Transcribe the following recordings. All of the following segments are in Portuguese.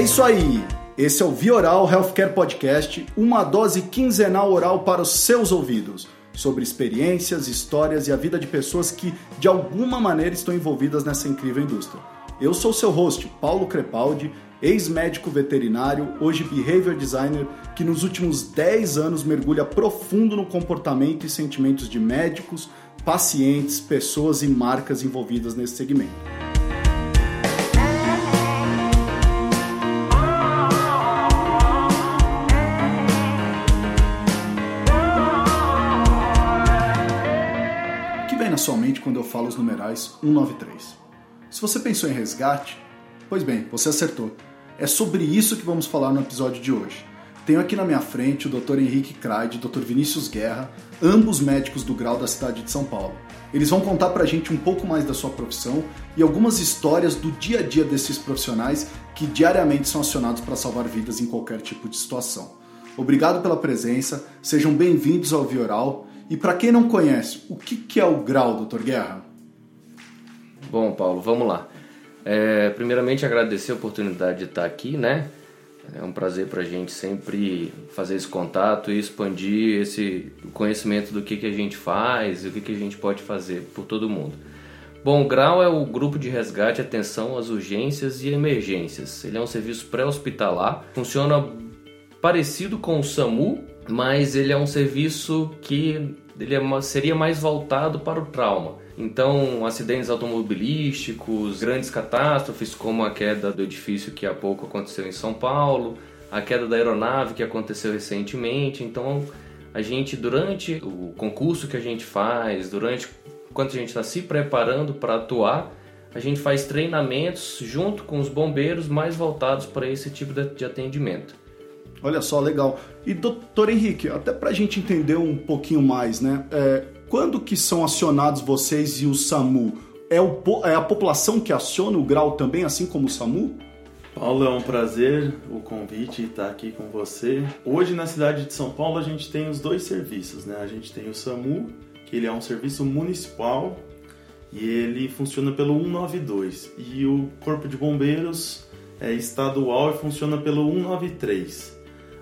É isso aí. Esse é o Vioral Healthcare Podcast, uma dose quinzenal oral para os seus ouvidos, sobre experiências, histórias e a vida de pessoas que de alguma maneira estão envolvidas nessa incrível indústria. Eu sou seu host, Paulo Crepaldi, ex-médico veterinário, hoje behavior designer, que nos últimos 10 anos mergulha profundo no comportamento e sentimentos de médicos, pacientes, pessoas e marcas envolvidas nesse segmento. O que vem na sua mente quando eu falo os numerais 193? Se você pensou em resgate, pois bem, você acertou. É sobre isso que vamos falar no episódio de hoje. Tenho aqui na minha frente o Dr. Henrique Kraid e o Dr. Vinícius Guerra, ambos médicos do grau da cidade de São Paulo. Eles vão contar pra gente um pouco mais da sua profissão e algumas histórias do dia a dia desses profissionais que diariamente são acionados para salvar vidas em qualquer tipo de situação. Obrigado pela presença, sejam bem-vindos ao Vioral. E para quem não conhece, o que é o grau, Dr. Guerra? Bom, Paulo, vamos lá. É, primeiramente, agradecer a oportunidade de estar aqui, né? É um prazer para a gente sempre fazer esse contato e expandir esse conhecimento do que, que a gente faz e o que, que a gente pode fazer por todo mundo. Bom, o GRAU é o Grupo de Resgate Atenção às Urgências e Emergências. Ele é um serviço pré-hospitalar, funciona parecido com o SAMU, mas ele é um serviço que ele é, seria mais voltado para o trauma. Então, acidentes automobilísticos, grandes catástrofes, como a queda do edifício que há pouco aconteceu em São Paulo, a queda da aeronave que aconteceu recentemente. Então, a gente, durante o concurso que a gente faz, durante quando a gente está se preparando para atuar, a gente faz treinamentos junto com os bombeiros mais voltados para esse tipo de atendimento. Olha só, legal. E doutor Henrique, até para a gente entender um pouquinho mais, né? É, quando que são acionados vocês e o SAMU? É, o, é a população que aciona o grau também, assim como o SAMU? Paulo, é um prazer o convite estar aqui com você. Hoje na cidade de São Paulo a gente tem os dois serviços, né? A gente tem o SAMU, que ele é um serviço municipal e ele funciona pelo 192 e o Corpo de Bombeiros é estadual e funciona pelo 193.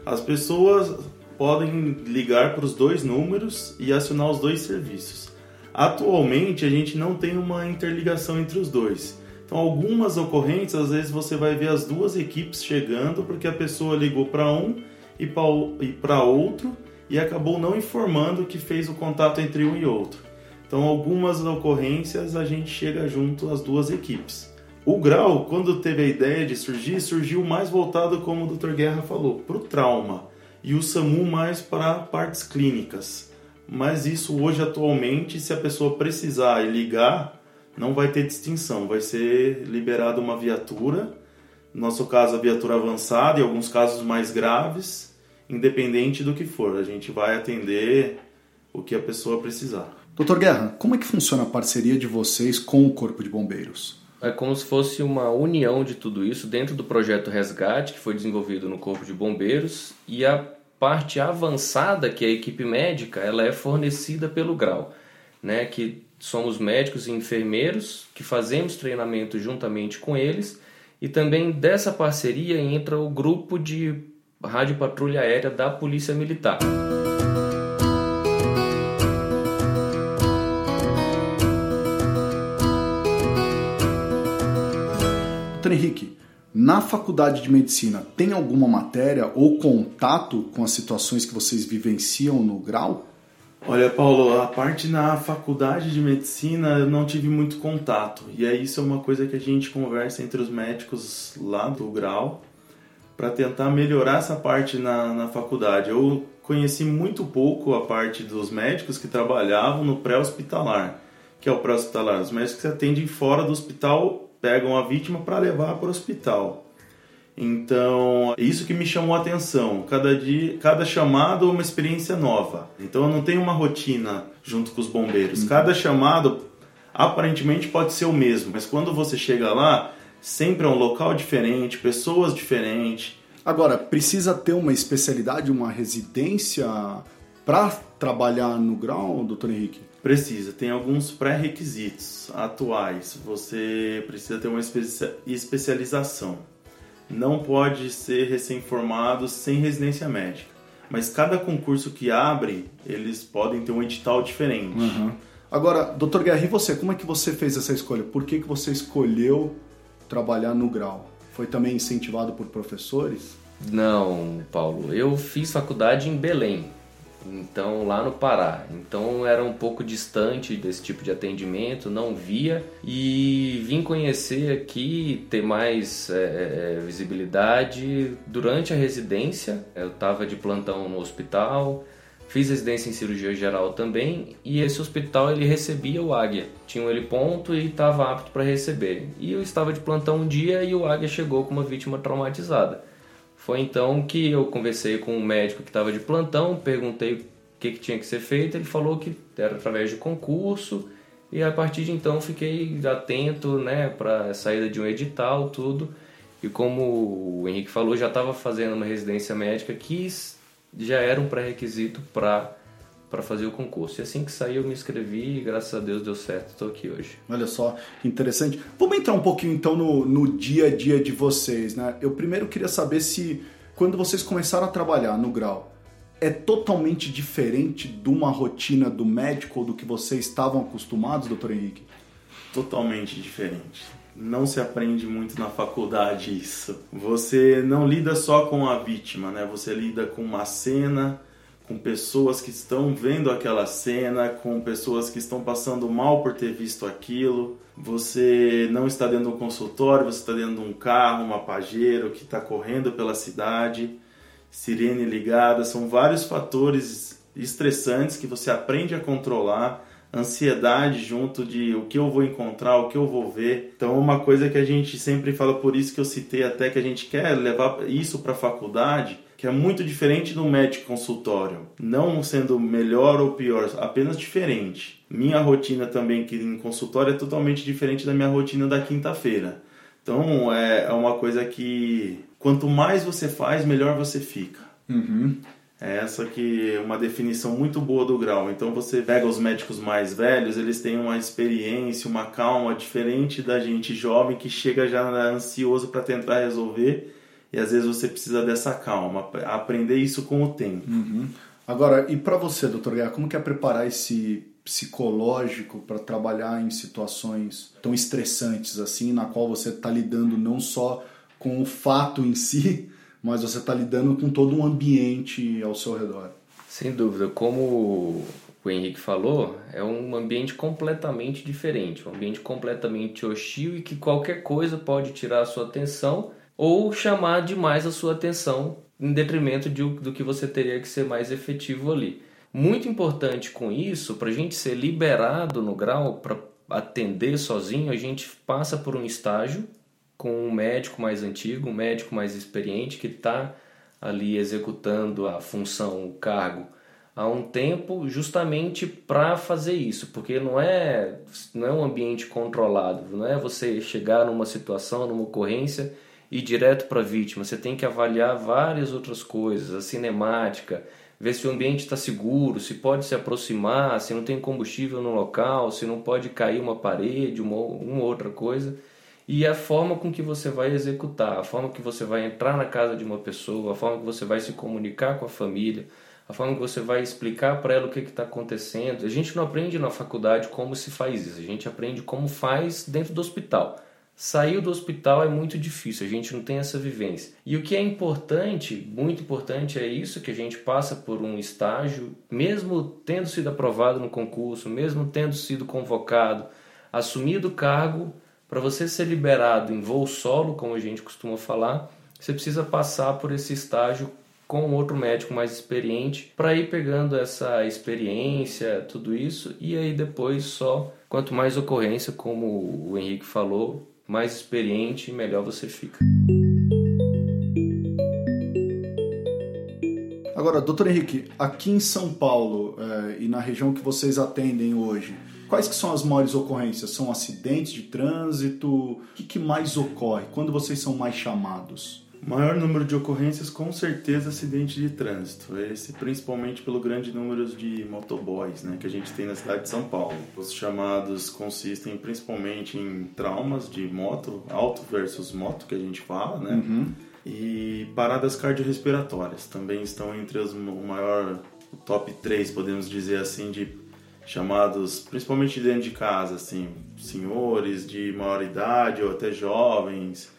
As pessoas podem ligar para os dois números e acionar os dois serviços. Atualmente a gente não tem uma interligação entre os dois. Então, algumas ocorrências, às vezes você vai ver as duas equipes chegando porque a pessoa ligou para um e para outro e acabou não informando que fez o contato entre um e outro. Então, algumas ocorrências a gente chega junto as duas equipes. O grau, quando teve a ideia de surgir, surgiu mais voltado, como o Dr. Guerra falou, para o trauma e o SAMU mais para partes clínicas. Mas isso hoje atualmente, se a pessoa precisar e ligar, não vai ter distinção, vai ser liberada uma viatura, no nosso caso a viatura avançada e alguns casos mais graves, independente do que for, a gente vai atender o que a pessoa precisar. Doutor Guerra, como é que funciona a parceria de vocês com o Corpo de Bombeiros? É como se fosse uma união de tudo isso dentro do projeto Resgate, que foi desenvolvido no Corpo de Bombeiros, e a parte avançada, que é a equipe médica, ela é fornecida pelo grau, né? que somos médicos e enfermeiros que fazemos treinamento juntamente com eles, e também dessa parceria entra o grupo de rádio patrulha aérea da Polícia Militar. Henrique, na faculdade de medicina tem alguma matéria ou contato com as situações que vocês vivenciam no grau? Olha, Paulo, a parte na faculdade de medicina eu não tive muito contato. E aí isso é uma coisa que a gente conversa entre os médicos lá do grau para tentar melhorar essa parte na, na faculdade. Eu conheci muito pouco a parte dos médicos que trabalhavam no pré-hospitalar, que é o pré-hospitalar. Os médicos que atendem fora do hospital pegam a vítima para levar para o hospital. Então, é isso que me chamou a atenção. Cada dia, cada chamado é uma experiência nova. Então, eu não tenho uma rotina junto com os bombeiros. Uhum. Cada chamado aparentemente pode ser o mesmo, mas quando você chega lá, sempre é um local diferente, pessoas diferentes. Agora, precisa ter uma especialidade, uma residência para trabalhar no grau, doutor Henrique? Precisa, tem alguns pré-requisitos atuais. Você precisa ter uma especialização. não pode ser recém-formado sem residência médica. Mas cada concurso que abre, eles podem ter um edital diferente. Uhum. Agora, doutor Guerra, e você? Como é que você fez essa escolha? Por que, que você escolheu trabalhar no grau? Foi também incentivado por professores? Não, Paulo. Eu fiz faculdade em Belém, então lá no Pará. Então era um pouco distante desse tipo de atendimento, não via e vim conhecer aqui, ter mais é, é visibilidade durante a residência. Eu estava de plantão no hospital, fiz residência em cirurgia geral também e esse hospital ele recebia o Águia. Tinha um heliponto e estava apto para receber. E eu estava de plantão um dia e o Águia chegou com uma vítima traumatizada. Foi então que eu conversei com um médico que estava de plantão, perguntei o que, que tinha que ser feito, ele falou que era através de concurso e a partir de então fiquei atento né, para a saída de um edital, tudo. E como o Henrique falou, já estava fazendo uma residência médica que já era um pré-requisito para para fazer o concurso. E assim que saiu, eu me inscrevi e graças a Deus deu certo, estou aqui hoje. Olha só, que interessante. Vamos entrar um pouquinho então no, no dia a dia de vocês, né? Eu primeiro queria saber se quando vocês começaram a trabalhar no grau, é totalmente diferente de uma rotina do médico ou do que vocês estavam acostumados, doutor Henrique? Totalmente diferente. Não se aprende muito na faculdade isso. Você não lida só com a vítima, né? Você lida com uma cena, com pessoas que estão vendo aquela cena, com pessoas que estão passando mal por ter visto aquilo. Você não está dentro de um consultório, você está dentro de um carro, uma pajeiro que está correndo pela cidade, sirene ligada. São vários fatores estressantes que você aprende a controlar. Ansiedade junto de o que eu vou encontrar, o que eu vou ver. Então, uma coisa que a gente sempre fala, por isso que eu citei até que a gente quer levar isso para a faculdade, que é muito diferente do médico consultório. Não sendo melhor ou pior, apenas diferente. Minha rotina também aqui em consultório é totalmente diferente da minha rotina da quinta-feira. Então é, é uma coisa que quanto mais você faz, melhor você fica. Uhum. É essa que é uma definição muito boa do grau. Então você pega os médicos mais velhos, eles têm uma experiência, uma calma diferente da gente jovem que chega já ansioso para tentar resolver e às vezes você precisa dessa calma, aprender isso com o tempo. Uhum. Agora, e para você, doutor Guerra, como que é preparar esse psicológico para trabalhar em situações tão estressantes assim, na qual você está lidando não só com o fato em si, mas você está lidando com todo um ambiente ao seu redor? Sem dúvida, como o Henrique falou, é um ambiente completamente diferente, um ambiente completamente hostil e que qualquer coisa pode tirar a sua atenção ou chamar demais a sua atenção em detrimento de, do que você teria que ser mais efetivo ali. Muito importante com isso, para a gente ser liberado no grau, para atender sozinho, a gente passa por um estágio com um médico mais antigo, um médico mais experiente que está ali executando a função, o cargo há um tempo justamente para fazer isso, porque não é não é um ambiente controlado, não é você chegar numa situação, numa ocorrência ir direto para a vítima, você tem que avaliar várias outras coisas, a cinemática, ver se o ambiente está seguro, se pode se aproximar, se não tem combustível no local, se não pode cair uma parede, uma, uma outra coisa. E a forma com que você vai executar, a forma que você vai entrar na casa de uma pessoa, a forma que você vai se comunicar com a família, a forma que você vai explicar para ela o que está acontecendo. A gente não aprende na faculdade como se faz isso, a gente aprende como faz dentro do hospital. Saiu do hospital é muito difícil, a gente não tem essa vivência. E o que é importante, muito importante, é isso que a gente passa por um estágio, mesmo tendo sido aprovado no concurso, mesmo tendo sido convocado, assumido o cargo, para você ser liberado em voo solo, como a gente costuma falar, você precisa passar por esse estágio com outro médico mais experiente para ir pegando essa experiência, tudo isso, e aí depois só, quanto mais ocorrência, como o Henrique falou, mais experiente, melhor você fica. Agora, doutor Henrique, aqui em São Paulo é, e na região que vocês atendem hoje, quais que são as maiores ocorrências? São acidentes de trânsito? O que, que mais ocorre? Quando vocês são mais chamados? Maior número de ocorrências, com certeza, acidente de trânsito. Esse principalmente pelo grande número de motoboys né, que a gente tem na cidade de São Paulo. Os chamados consistem principalmente em traumas de moto, alto versus moto, que a gente fala, né? Uhum. E paradas cardiorrespiratórias também estão entre os, o maior o top 3, podemos dizer assim, de chamados, principalmente dentro de casa, assim, senhores de maior idade ou até jovens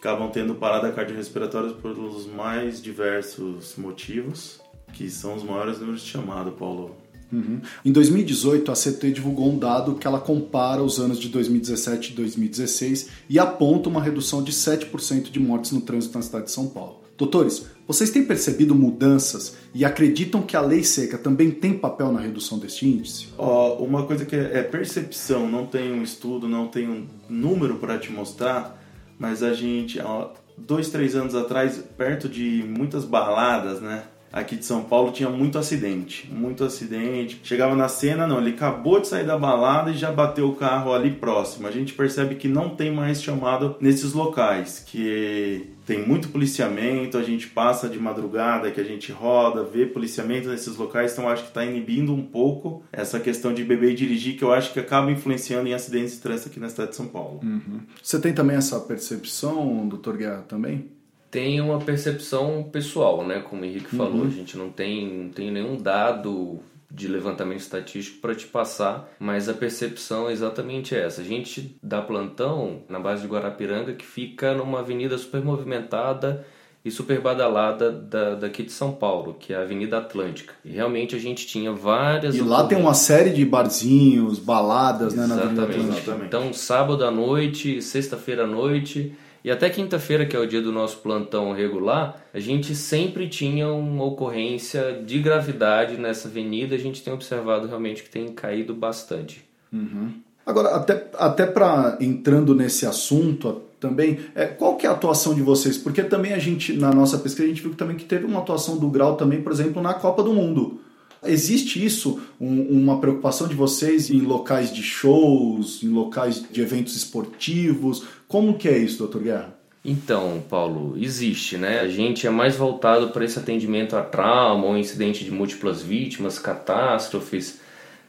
que acabam tendo parada cardiorrespiratória pelos mais diversos motivos, que são os maiores números de chamado, Paulo. Uhum. Em 2018, a CT divulgou um dado que ela compara os anos de 2017 e 2016 e aponta uma redução de 7% de mortes no trânsito na cidade de São Paulo. Doutores, vocês têm percebido mudanças e acreditam que a lei seca também tem papel na redução deste índice? Oh, uma coisa que é percepção, não tem um estudo, não tem um número para te mostrar, mas a gente, ó, dois, três anos atrás, perto de muitas baladas, né? Aqui de São Paulo tinha muito acidente, muito acidente. Chegava na cena, não, ele acabou de sair da balada e já bateu o carro ali próximo. A gente percebe que não tem mais chamado nesses locais, que tem muito policiamento, a gente passa de madrugada, que a gente roda, vê policiamento nesses locais, então acho que está inibindo um pouco essa questão de beber e dirigir, que eu acho que acaba influenciando em acidentes de trânsito aqui na cidade de São Paulo. Uhum. Você tem também essa percepção, doutor Guerra, também? Tem uma percepção pessoal, né? Como o Henrique uhum. falou, a gente não tem, não tem nenhum dado de levantamento estatístico para te passar, mas a percepção é exatamente essa. A gente dá plantão na base de Guarapiranga, que fica numa avenida super movimentada e super badalada da, daqui de São Paulo, que é a Avenida Atlântica. E realmente a gente tinha várias. E lá tem uma série de barzinhos, baladas, exatamente. né, na Avenida Atlântica. Então, sábado à noite, sexta-feira à noite e até quinta-feira, que é o dia do nosso plantão regular, a gente sempre tinha uma ocorrência de gravidade nessa avenida. A gente tem observado realmente que tem caído bastante. Uhum. Agora, até, até para entrando nesse assunto também, é, qual que é a atuação de vocês? Porque também a gente, na nossa pesquisa, a gente viu também que teve uma atuação do Grau também, por exemplo, na Copa do Mundo. Existe isso, um, uma preocupação de vocês em locais de shows, em locais de eventos esportivos? Como que é isso, doutor Guerra? Então, Paulo, existe, né? A gente é mais voltado para esse atendimento a trauma ou incidente de múltiplas vítimas, catástrofes,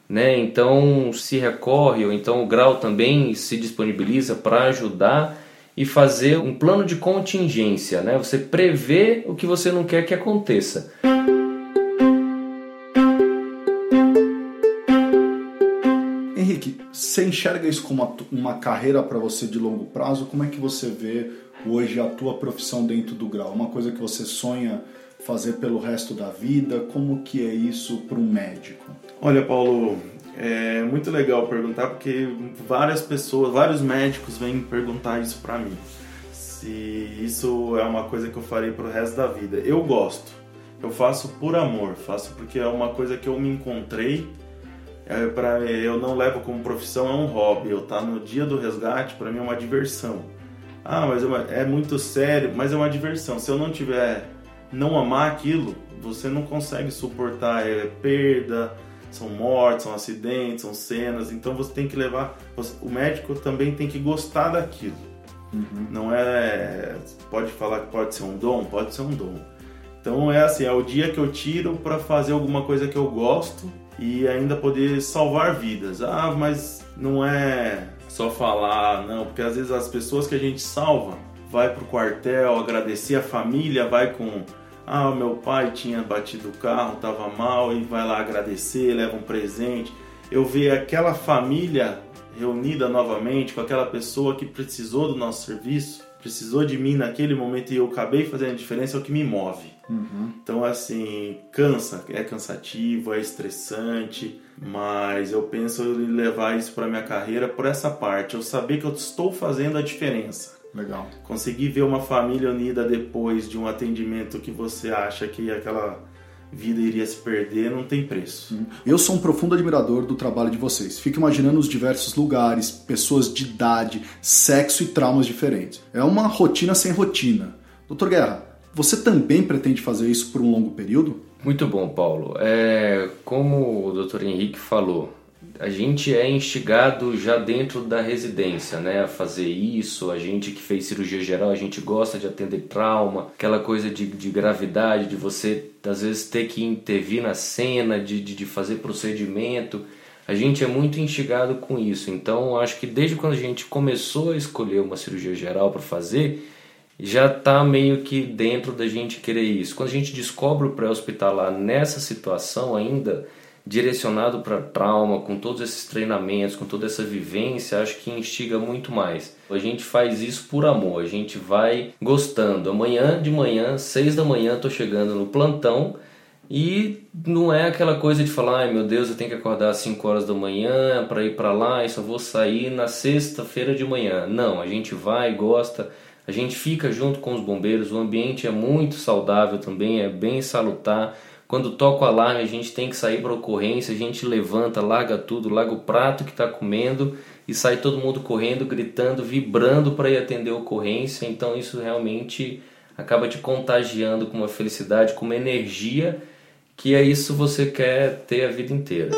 né? Então se recorre, ou então o grau também se disponibiliza para ajudar e fazer um plano de contingência, né? Você prevê o que você não quer que aconteça. Você enxerga isso como uma, carreira para você de longo prazo? Como é que você vê hoje a tua profissão dentro do grau? Uma coisa que você sonha fazer pelo resto da vida? Como que é isso para um médico? Olha, Paulo, é muito legal perguntar porque várias pessoas, vários médicos vêm perguntar isso para mim. Se isso é uma coisa que eu farei pro resto da vida. Eu gosto. Eu faço por amor, faço porque é uma coisa que eu me encontrei é, para eu não levo como profissão, é um hobby. Eu tá no dia do resgate, para mim é uma diversão. Ah, mas é, uma, é, muito sério, mas é uma diversão. Se eu não tiver, não amar aquilo, você não consegue suportar é, perda, são mortes, são acidentes, são cenas. Então você tem que levar, o médico também tem que gostar daquilo. Uhum. Não é, pode falar que pode ser um dom, pode ser um dom. Então é assim, é o dia que eu tiro para fazer alguma coisa que eu gosto e ainda poder salvar vidas. Ah, mas não é só falar, não, porque às vezes as pessoas que a gente salva vai pro quartel agradecer a família, vai com ah, meu pai tinha batido o carro, tava mal e vai lá agradecer, leva um presente. Eu ver aquela família reunida novamente com aquela pessoa que precisou do nosso serviço, precisou de mim naquele momento e eu acabei fazendo a diferença é o que me move. Uhum. Então, assim, cansa, é cansativo, é estressante, mas eu penso em levar isso para minha carreira por essa parte, eu saber que eu estou fazendo a diferença. Legal. Conseguir ver uma família unida depois de um atendimento que você acha que aquela vida iria se perder, não tem preço. Uhum. Eu sou um profundo admirador do trabalho de vocês. Fico imaginando os diversos lugares, pessoas de idade, sexo e traumas diferentes. É uma rotina sem rotina. Doutor Guerra, você também pretende fazer isso por um longo período? Muito bom, Paulo. É, como o Dr. Henrique falou, a gente é instigado já dentro da residência, né, a fazer isso. A gente que fez cirurgia geral, a gente gosta de atender trauma, aquela coisa de, de gravidade, de você às vezes ter que intervir na cena, de, de, de fazer procedimento. A gente é muito instigado com isso. Então, acho que desde quando a gente começou a escolher uma cirurgia geral para fazer, já está meio que dentro da gente querer isso. Quando a gente descobre o pré-hospitalar nessa situação ainda direcionado para trauma, com todos esses treinamentos, com toda essa vivência, acho que instiga muito mais. A gente faz isso por amor, a gente vai gostando. Amanhã de manhã, seis da manhã, estou chegando no plantão e não é aquela coisa de falar, ai meu Deus, eu tenho que acordar às 5 horas da manhã para ir para lá e só vou sair na sexta-feira de manhã. Não, a gente vai, gosta, a gente fica junto com os bombeiros, o ambiente é muito saudável também, é bem salutar quando toca o alarme, a gente tem que sair para ocorrência, a gente levanta, larga tudo, larga o prato que está comendo e sai todo mundo correndo, gritando, vibrando para ir atender a ocorrência. Então isso realmente acaba te contagiando com uma felicidade, com uma energia que é isso você quer ter a vida inteira.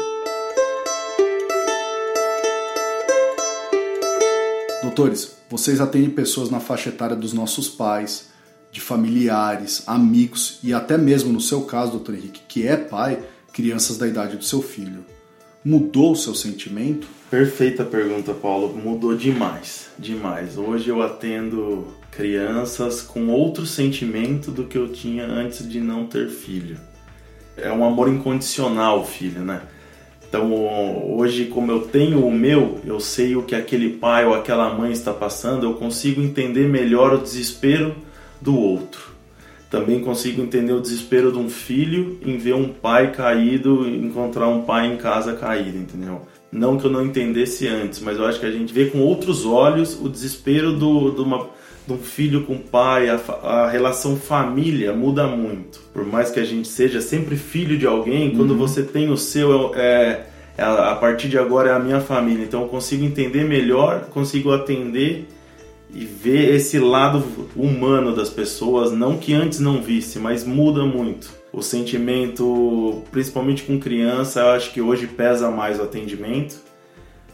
Doutores, vocês atendem pessoas na faixa etária dos nossos pais, de familiares, amigos e até mesmo no seu caso, doutor Henrique, que é pai, crianças da idade do seu filho. Mudou o seu sentimento? Perfeita pergunta, Paulo. Mudou demais, demais. Hoje eu atendo crianças com outro sentimento do que eu tinha antes de não ter filho. É um amor incondicional, filho, né? Então, hoje, como eu tenho o meu, eu sei o que aquele pai ou aquela mãe está passando, eu consigo entender melhor o desespero do outro. Também consigo entender o desespero de um filho em ver um pai caído, encontrar um pai em casa caído, entendeu? Não que eu não entendesse antes, mas eu acho que a gente vê com outros olhos o desespero do, do uma, de um filho com o pai, a, a, relação família muda muito. Por mais que a gente seja sempre filho de alguém, quando uhum. você tem o seu, é, é, a partir de agora é a minha família. Então eu consigo entender melhor, consigo atender e ver esse lado humano das pessoas, não que antes não visse, mas muda muito. O sentimento, principalmente com criança, eu acho que hoje pesa mais o atendimento.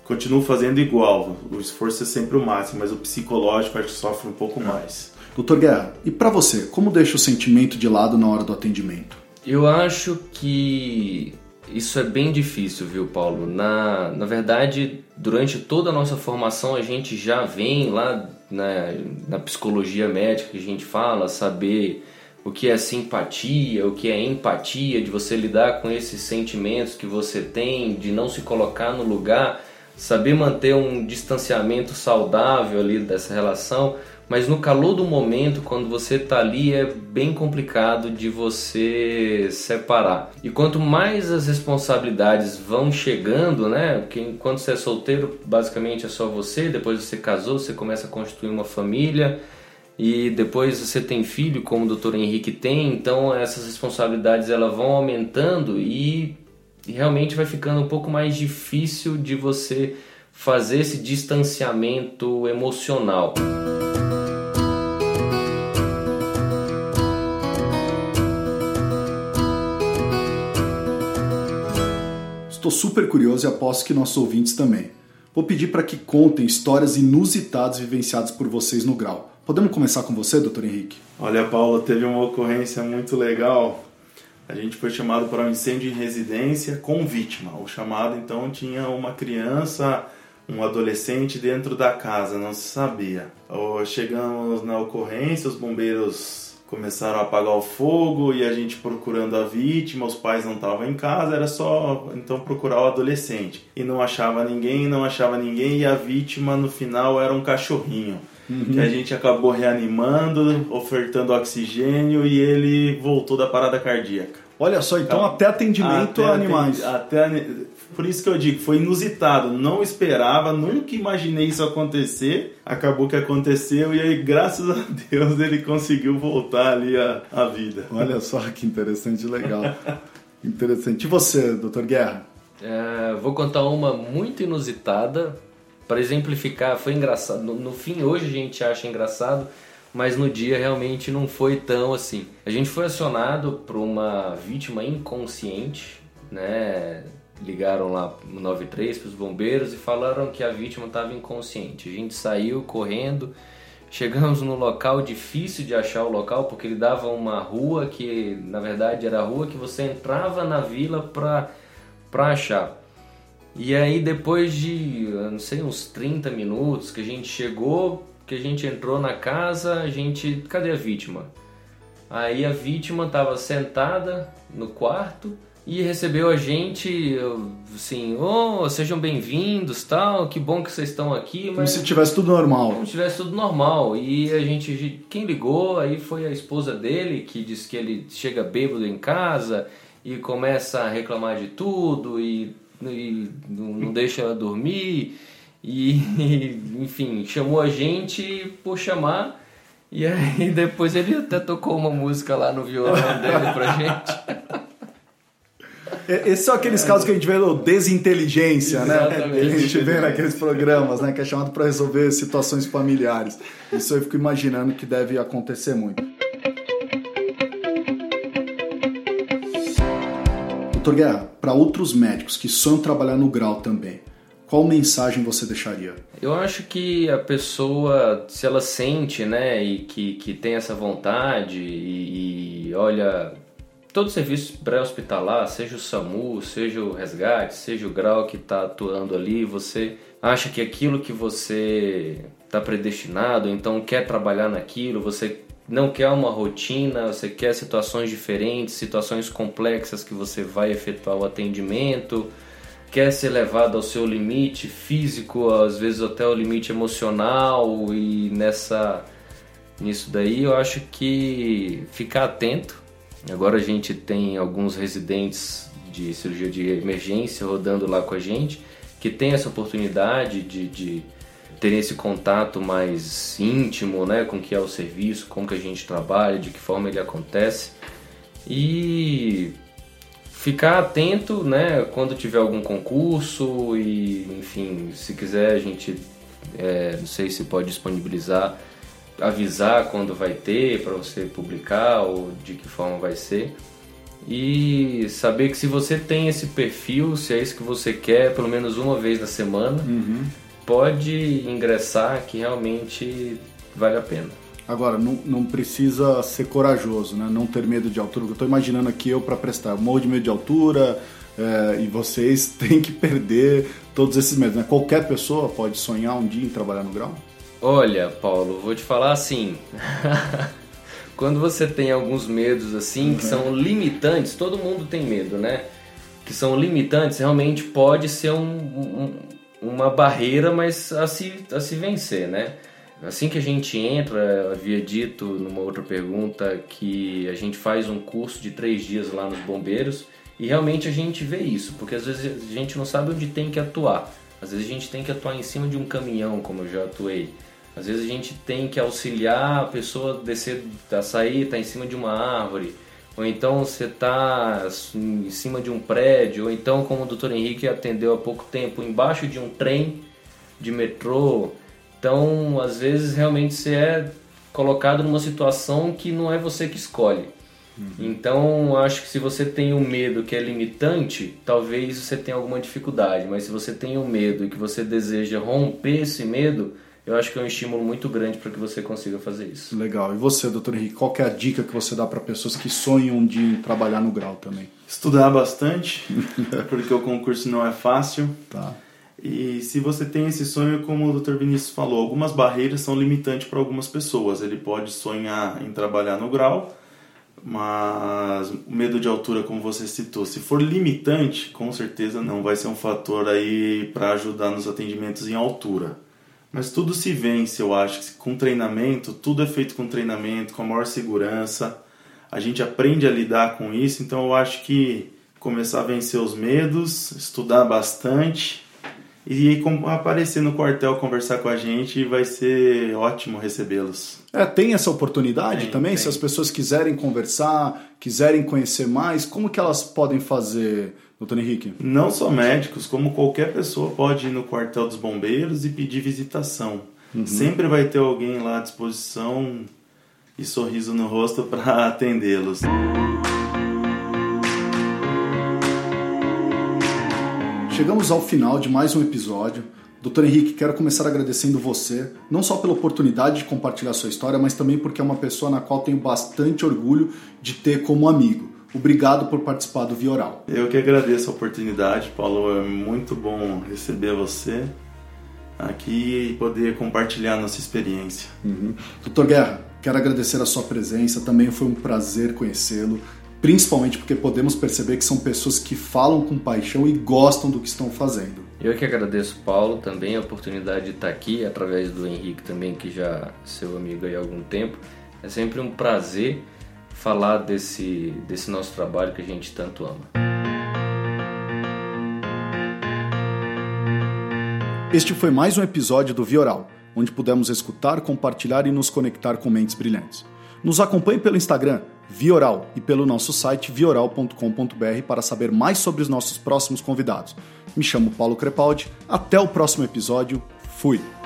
Continuo fazendo igual, o esforço é sempre o máximo, mas o psicológico acho que sofre um pouco mais. Doutor Guerra, e para você, como deixa o sentimento de lado na hora do atendimento? Eu acho que isso é bem difícil, viu, Paulo? Na, na verdade, durante toda a nossa formação, a gente já vem lá na, na psicologia médica que a gente fala, saber o que é simpatia, o que é empatia, de você lidar com esses sentimentos que você tem, de não se colocar no lugar, saber manter um distanciamento saudável ali dessa relação mas no calor do momento, quando você está ali, é bem complicado de você separar. E quanto mais as responsabilidades vão chegando, né? Porque enquanto você é solteiro, basicamente é só você, depois você casou, você começa a construir uma família e depois você tem filho, como o doutor Henrique tem, então essas responsabilidades elas vão aumentando e realmente vai ficando um pouco mais difícil de você fazer esse distanciamento emocional. Estou super curioso e aposto que nossos ouvintes também. Vou pedir para que contem histórias inusitadas vivenciadas por vocês no grau. Podemos começar com você, doutor Henrique? Olha, Paula, teve uma ocorrência muito legal. A gente foi chamado para um incêndio em residência com vítima. O chamado, então, tinha uma criança, um adolescente dentro da casa, não se sabia. Chegamos na ocorrência, os bombeiros começaram a apagar o fogo e a gente procurando a vítima, os pais não estavam em casa, era só então procurar o adolescente. E não achava ninguém, não achava ninguém e a vítima no final era um cachorrinho. Uhum. Que a gente acabou reanimando, ofertando oxigênio e ele voltou da parada cardíaca. Olha só, então, então até atendimento até a animais. Até, por isso que eu digo, foi inusitado, não esperava, nunca imaginei isso acontecer, acabou que aconteceu e aí, graças a Deus, ele conseguiu voltar ali à, à vida. Olha só que interessante, legal. interessante. E você, doutor Guerra? É, vou contar uma muito inusitada para exemplificar. Foi engraçado. No, no fim, hoje a gente acha engraçado, mas no dia realmente não foi tão assim. A gente foi acionado por uma vítima inconsciente, né? Ligaram lá no 93 para os bombeiros e falaram que a vítima estava inconsciente. A gente saiu correndo, chegamos no local difícil de achar o local porque ele dava uma rua que na verdade era a rua que você entrava na vila para para achar. E aí depois de, não sei, uns 30 minutos que a gente chegou, que a gente entrou na casa, a gente, cadê a vítima? Aí a vítima estava sentada no quarto e recebeu a gente assim, oh, sejam bem-vindos, tal, que bom que vocês estão aqui. Mas Como se tivesse tudo normal. Como se tivesse tudo normal. E a gente, quem ligou, aí foi a esposa dele, que disse que ele chega bêbado em casa e começa a reclamar de tudo e, e não deixa ela dormir. E, enfim, chamou a gente por chamar. E aí depois ele até tocou uma música lá no violão dele pra gente. É, esses são aqueles casos que a gente vê no desinteligência, né? Que a gente vê naqueles programas, né? Que é chamado para resolver situações familiares. Isso eu fico imaginando que deve acontecer muito. Doutor Guerra, para outros médicos que sonham trabalhar no grau também, qual mensagem você deixaria? Eu acho que a pessoa, se ela sente, né, e que, que tem essa vontade e, e olha, todo serviço pré-hospitalar, seja o SAMU, seja o resgate, seja o grau que está atuando ali, você acha que aquilo que você está predestinado, então quer trabalhar naquilo, você não quer uma rotina, você quer situações diferentes, situações complexas que você vai efetuar o atendimento, quer ser levado ao seu limite físico, às vezes até o limite emocional e nessa nisso daí eu acho que ficar atento Agora a gente tem alguns residentes de cirurgia de emergência rodando lá com a gente, que tem essa oportunidade de, de terem esse contato mais íntimo né, com o que é o serviço, como que a gente trabalha, de que forma ele acontece. E ficar atento né, quando tiver algum concurso e, enfim, se quiser a gente, é, não sei se pode disponibilizar avisar quando vai ter para você publicar ou de que forma vai ser. E saber que se você tem esse perfil, se é isso que você quer, pelo menos uma vez na semana, uhum. pode ingressar que realmente vale a pena. Agora, não, não precisa ser corajoso, né? não ter medo de altura. Eu estou imaginando aqui eu para prestar, eu morro de medo de altura é, e vocês têm que perder todos esses medos. Né? Qualquer pessoa pode sonhar um dia em trabalhar no grau? Olha, Paulo, vou te falar assim. Quando você tem alguns medos assim uhum. que são limitantes, todo mundo tem medo, né? Que são limitantes, realmente pode ser um, um, uma barreira, mas a se, a se vencer, né? Assim que a gente entra, havia dito numa outra pergunta que a gente faz um curso de três dias lá nos bombeiros e realmente a gente vê isso, porque às vezes a gente não sabe onde tem que atuar. Às vezes a gente tem que atuar em cima de um caminhão, como eu já atuei. Às vezes a gente tem que auxiliar a pessoa a descer, a sair, tá em cima de uma árvore, ou então você tá em cima de um prédio, ou então como o Dr. Henrique atendeu há pouco tempo, embaixo de um trem de metrô. Então, às vezes realmente você é colocado numa situação que não é você que escolhe. Uhum. Então, acho que se você tem um medo que é limitante, talvez você tenha alguma dificuldade, mas se você tem um medo e que você deseja romper esse medo, eu acho que é um estímulo muito grande para que você consiga fazer isso. Legal. E você, doutor Henrique, qual é a dica que você dá para pessoas que sonham de trabalhar no grau também? Estudar bastante, porque o concurso não é fácil. Tá. E se você tem esse sonho, como o Dr. Vinícius falou, algumas barreiras são limitantes para algumas pessoas. Ele pode sonhar em trabalhar no grau, mas o medo de altura, como você citou, se for limitante, com certeza não vai ser um fator aí para ajudar nos atendimentos em altura. Mas tudo se vence, eu acho, com treinamento, tudo é feito com treinamento, com a maior segurança. A gente aprende a lidar com isso, então eu acho que começar a vencer os medos, estudar bastante e aparecer no quartel conversar com a gente vai ser ótimo recebê-los. É, tem essa oportunidade tem, também? Tem. Se as pessoas quiserem conversar, quiserem conhecer mais, como que elas podem fazer? Doutor Henrique? Não só médicos, como qualquer pessoa pode ir no quartel dos bombeiros e pedir visitação. Uhum. Sempre vai ter alguém lá à disposição e sorriso no rosto para atendê-los. Chegamos ao final de mais um episódio. Doutor Henrique, quero começar agradecendo você, não só pela oportunidade de compartilhar sua história, mas também porque é uma pessoa na qual tenho bastante orgulho de ter como amigo. Obrigado por participar do Via Oral. Eu que agradeço a oportunidade, Paulo. É muito bom receber você aqui e poder compartilhar nossa experiência. Uhum. Doutor Guerra, quero agradecer a sua presença. Também foi um prazer conhecê-lo, principalmente porque podemos perceber que são pessoas que falam com paixão e gostam do que estão fazendo. Eu que agradeço, Paulo, também a oportunidade de estar aqui, através do Henrique também, que já é seu amigo há algum tempo. É sempre um prazer falar desse, desse nosso trabalho que a gente tanto ama. Este foi mais um episódio do Vioral, onde pudemos escutar, compartilhar e nos conectar com mentes brilhantes. Nos acompanhe pelo Instagram, Vioral, e pelo nosso site vioral.com.br para saber mais sobre os nossos próximos convidados. Me chamo Paulo Crepaldi, até o próximo episódio, fui!